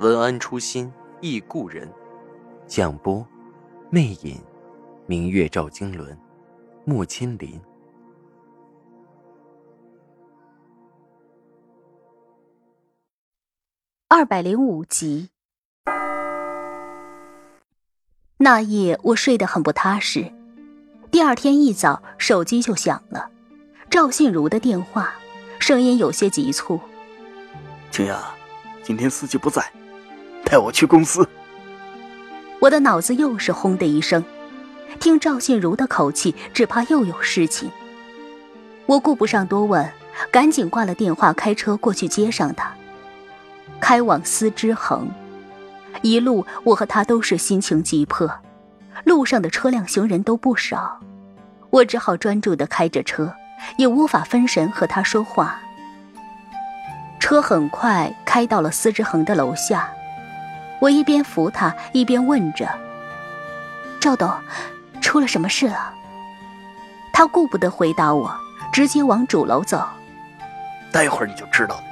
文安初心忆故人，蒋波，魅影，明月照经纶，木千林。二百零五集。那夜我睡得很不踏实，第二天一早手机就响了，赵信如的电话，声音有些急促。青雅，今天司机不在。带我去公司。我的脑子又是轰的一声，听赵信如的口气，只怕又有事情。我顾不上多问，赶紧挂了电话，开车过去接上他，开往思之恒。一路我和他都是心情急迫，路上的车辆行人都不少，我只好专注的开着车，也无法分神和他说话。车很快开到了司之恒的楼下。我一边扶他，一边问着：“赵董，出了什么事了？”他顾不得回答我，直接往主楼走。待会儿你就知道了。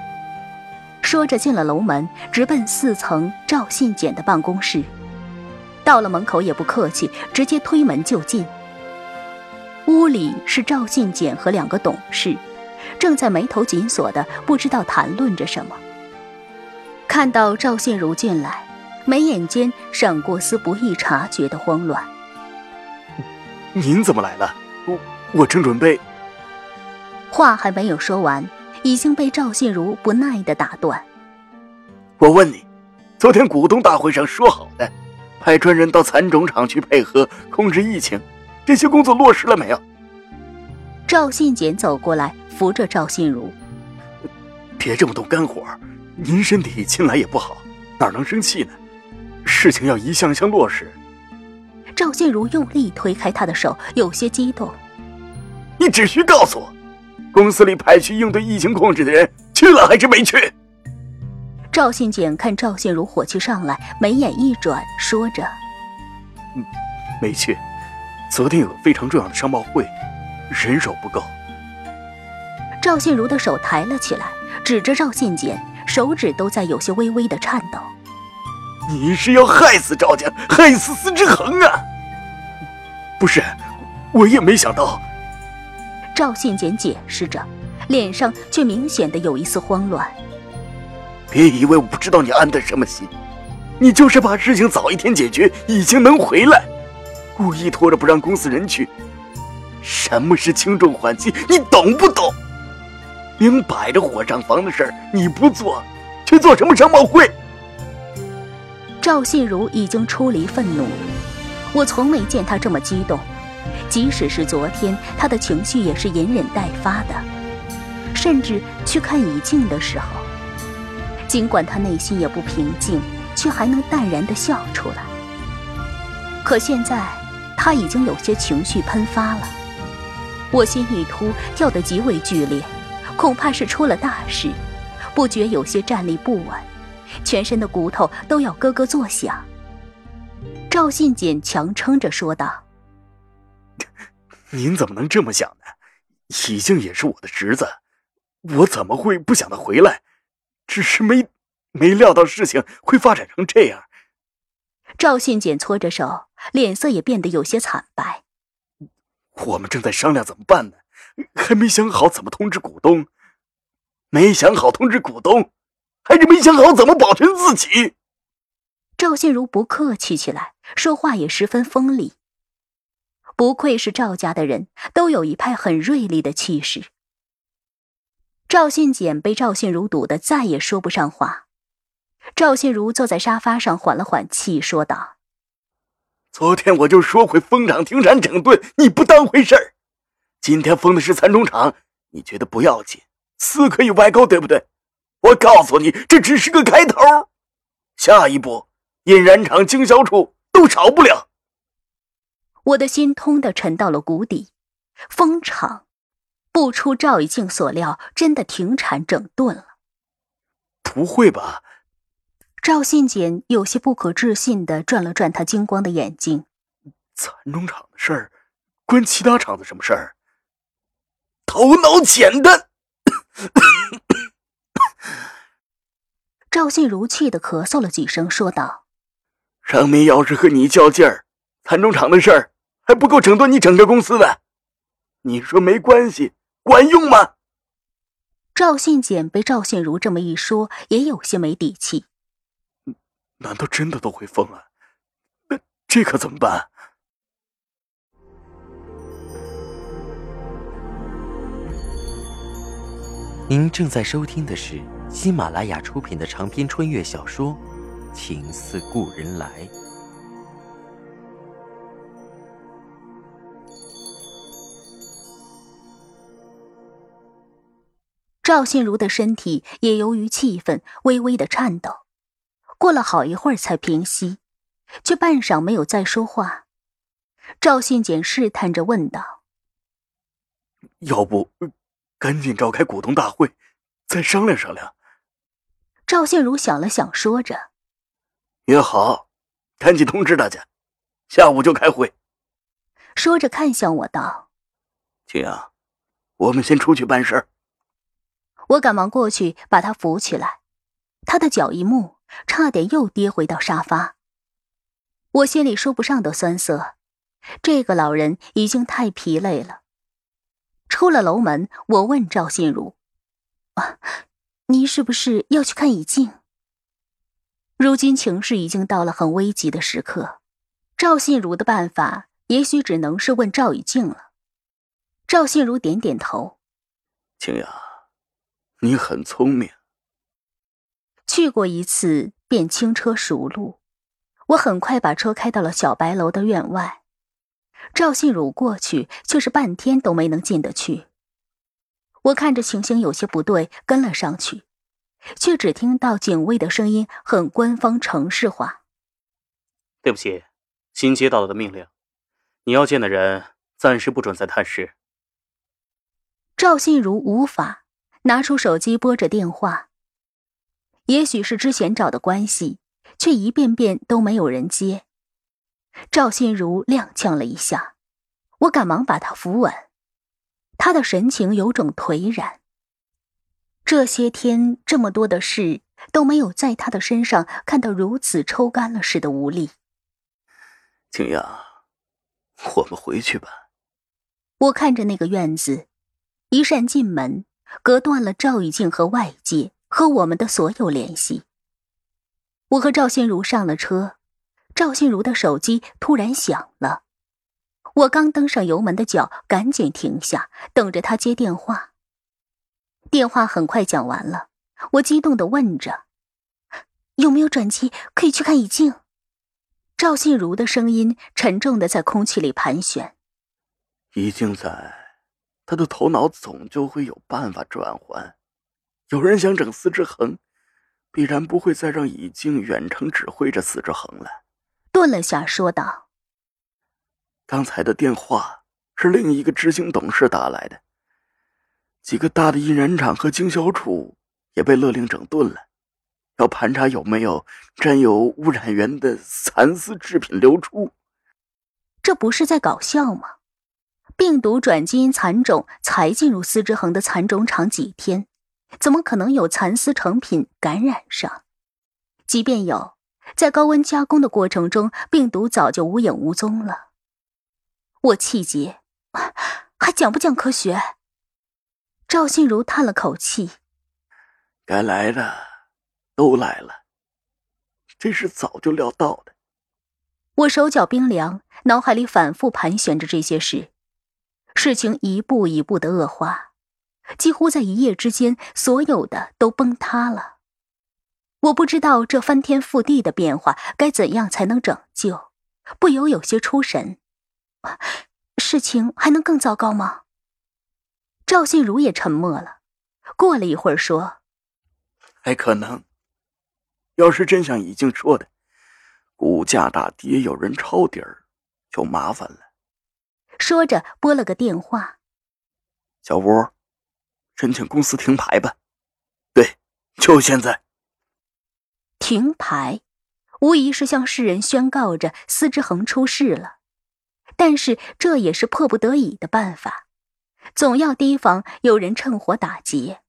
说着进了楼门，直奔四层赵信简的办公室。到了门口也不客气，直接推门就进。屋里是赵信简和两个董事，正在眉头紧锁的不知道谈论着什么。看到赵信如进来。眉眼间闪过丝不易察觉的慌乱。您怎么来了？我我正准备……话还没有说完，已经被赵信如不耐的打断。我问你，昨天股东大会上说好的，派专人到蚕种场去配合控制疫情，这些工作落实了没有？赵信简走过来，扶着赵信如：“别这么动肝火，您身体近来也不好，哪能生气呢？”事情要一项项落实。赵信如用力推开他的手，有些激动。你只需告诉我，公司里派去应对疫情控制的人去了还是没去？赵信简看赵信如火气上来，眉眼一转，说着：“嗯，没去。昨天有个非常重要的商贸会，人手不够。”赵信如的手抬了起来，指着赵信简，手指都在有些微微的颤抖。你是要害死赵家，害死司之恒啊！不是，我也没想到。赵信简解释着，脸上却明显的有一丝慌乱。别以为我不知道你安的什么心，你就是怕事情早一天解决，已经能回来，故意拖着不让公司人去。什么是轻重缓急？你懂不懂？明摆着火上房的事儿你不做，却做什么商贸会？赵信如已经出离愤怒，我从没见他这么激动，即使是昨天，他的情绪也是隐忍待发的，甚至去看怡静的时候，尽管他内心也不平静，却还能淡然的笑出来。可现在，他已经有些情绪喷发了，我心一突，跳得极为剧烈，恐怕是出了大事，不觉有些站立不稳。全身的骨头都要咯咯作响。赵信简强撑着说道：“您怎么能这么想呢？已经也是我的侄子，我怎么会不想他回来？只是没没料到事情会发展成这样。”赵信简搓着手，脸色也变得有些惨白。我们正在商量怎么办呢，还没想好怎么通知股东，没想好通知股东。还是没想好怎么保全自己。赵信如不客气起来，说话也十分锋利。不愧是赵家的人，都有一派很锐利的气势。赵信简被赵信如堵得再也说不上话。赵信如坐在沙发上缓了缓气，说道：“昨天我就说会封厂停产整顿，你不当回事儿。今天封的是蚕种厂，你觉得不要紧，死可以外购，对不对？”我告诉你，这只是个开头。下一步，印染厂、经销处都少不了。我的心痛的沉到了谷底。蜂场，不出赵以静所料，真的停产整顿了。不会吧？赵信简有些不可置信的转了转他金光的眼睛。蚕种厂的事儿，关其他厂子什么事儿？头脑简单。赵信如气得咳嗽了几声，说道：“上面要是和你较劲儿，蚕种厂的事儿还不够整顿你整个公司的？你说没关系，管用吗？”赵信简被赵信如这么一说，也有些没底气。难道真的都会疯了？那这可怎么办？您正在收听的是喜马拉雅出品的长篇穿越小说《情似故人来》。赵信如的身体也由于气愤微微的颤抖，过了好一会儿才平息，却半晌没有再说话。赵信简试探着问道：“要不？”赶紧召开股东大会，再商量商量。赵信如想了想，说着：“也好，赶紧通知大家，下午就开会。”说着看向我道：“青阳，我们先出去办事。”我赶忙过去把他扶起来，他的脚一木，差点又跌回到沙发。我心里说不上的酸涩，这个老人已经太疲累了。出了楼门，我问赵信如：“啊，您是不是要去看以静？”如今情势已经到了很危急的时刻，赵信如的办法也许只能是问赵以静了。赵信如点点头：“清雅，你很聪明。去过一次便轻车熟路，我很快把车开到了小白楼的院外。”赵信如过去，却是半天都没能进得去。我看着情形有些不对，跟了上去，却只听到警卫的声音，很官方城市化：“对不起，新接到的命令，你要见的人暂时不准再探视。”赵信如无法拿出手机拨着电话，也许是之前找的关系，却一遍遍都没有人接。赵信如踉跄了一下，我赶忙把她扶稳。她的神情有种颓然。这些天这么多的事都没有在他的身上看到如此抽干了似的无力。景阳，我们回去吧。我看着那个院子，一扇进门隔断了赵以静和外界和我们的所有联系。我和赵信如上了车。赵信如的手机突然响了，我刚登上油门的脚赶紧停下，等着他接电话。电话很快讲完了，我激动的问着：“有没有转机可以去看以静？”赵信如的声音沉重的在空气里盘旋：“以静在，他的头脑总就会有办法转换。有人想整司之恒，必然不会再让以静远程指挥着司之恒了。”顿了下，说道：“刚才的电话是另一个执行董事打来的。几个大的印染厂和经销处也被勒令整顿了，要盘查有没有沾有污染源的蚕丝制品流出。这不是在搞笑吗？病毒转基因蚕种才进入丝织恒的蚕种厂几天，怎么可能有蚕丝成品感染上？即便有。”在高温加工的过程中，病毒早就无影无踪了。我气急，还讲不讲科学？赵信如叹了口气：“该来的都来了，这是早就料到的。”我手脚冰凉，脑海里反复盘旋着这些事，事情一步一步的恶化，几乎在一夜之间，所有的都崩塌了。我不知道这翻天覆地的变化该怎样才能拯救，不由有些出神。事情还能更糟糕吗？赵信如也沉默了，过了一会儿说：“还可能。要是真像已经说的，股价大跌，有人抄底儿，就麻烦了。说着拨了个电话：“小吴，申请公司停牌吧。”“对，就现在。”停牌，无疑是向世人宣告着司之恒出事了。但是这也是迫不得已的办法，总要提防有人趁火打劫。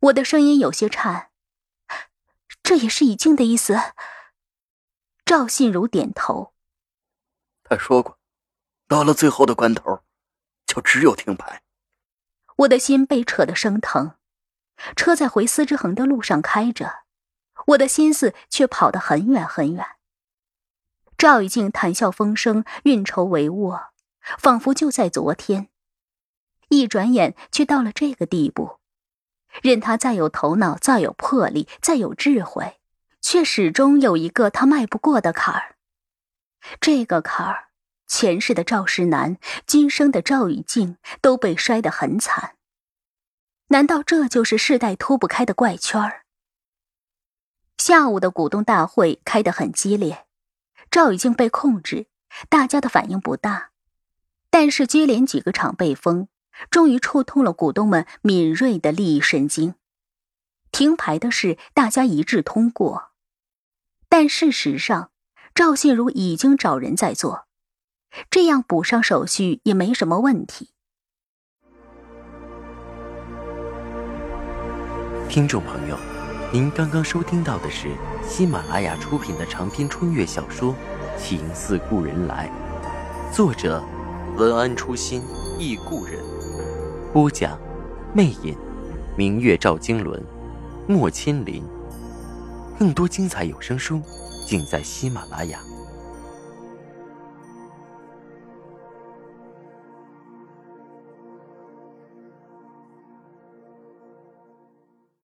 我的声音有些颤，这也是已经的意思。赵信如点头。他说过，到了最后的关头，就只有停牌。我的心被扯得生疼，车在回司之恒的路上开着，我的心思却跑得很远很远。赵以静谈笑风生，运筹帷幄，仿佛就在昨天。一转眼却到了这个地步，任他再有头脑，再有魄力，再有智慧，却始终有一个他迈不过的坎儿。这个坎儿，前世的赵世南，今生的赵以静都被摔得很惨。难道这就是世代脱不开的怪圈儿？下午的股东大会开得很激烈。赵已经被控制，大家的反应不大，但是接连几个场被封，终于触痛了股东们敏锐的利益神经。停牌的事大家一致通过，但事实上，赵信如已经找人在做，这样补上手续也没什么问题。听众朋友。您刚刚收听到的是喜马拉雅出品的长篇穿越小说《情似故人来》，作者文安初心忆故人，播讲魅影，明月照经纶，莫千林。更多精彩有声书，尽在喜马拉雅。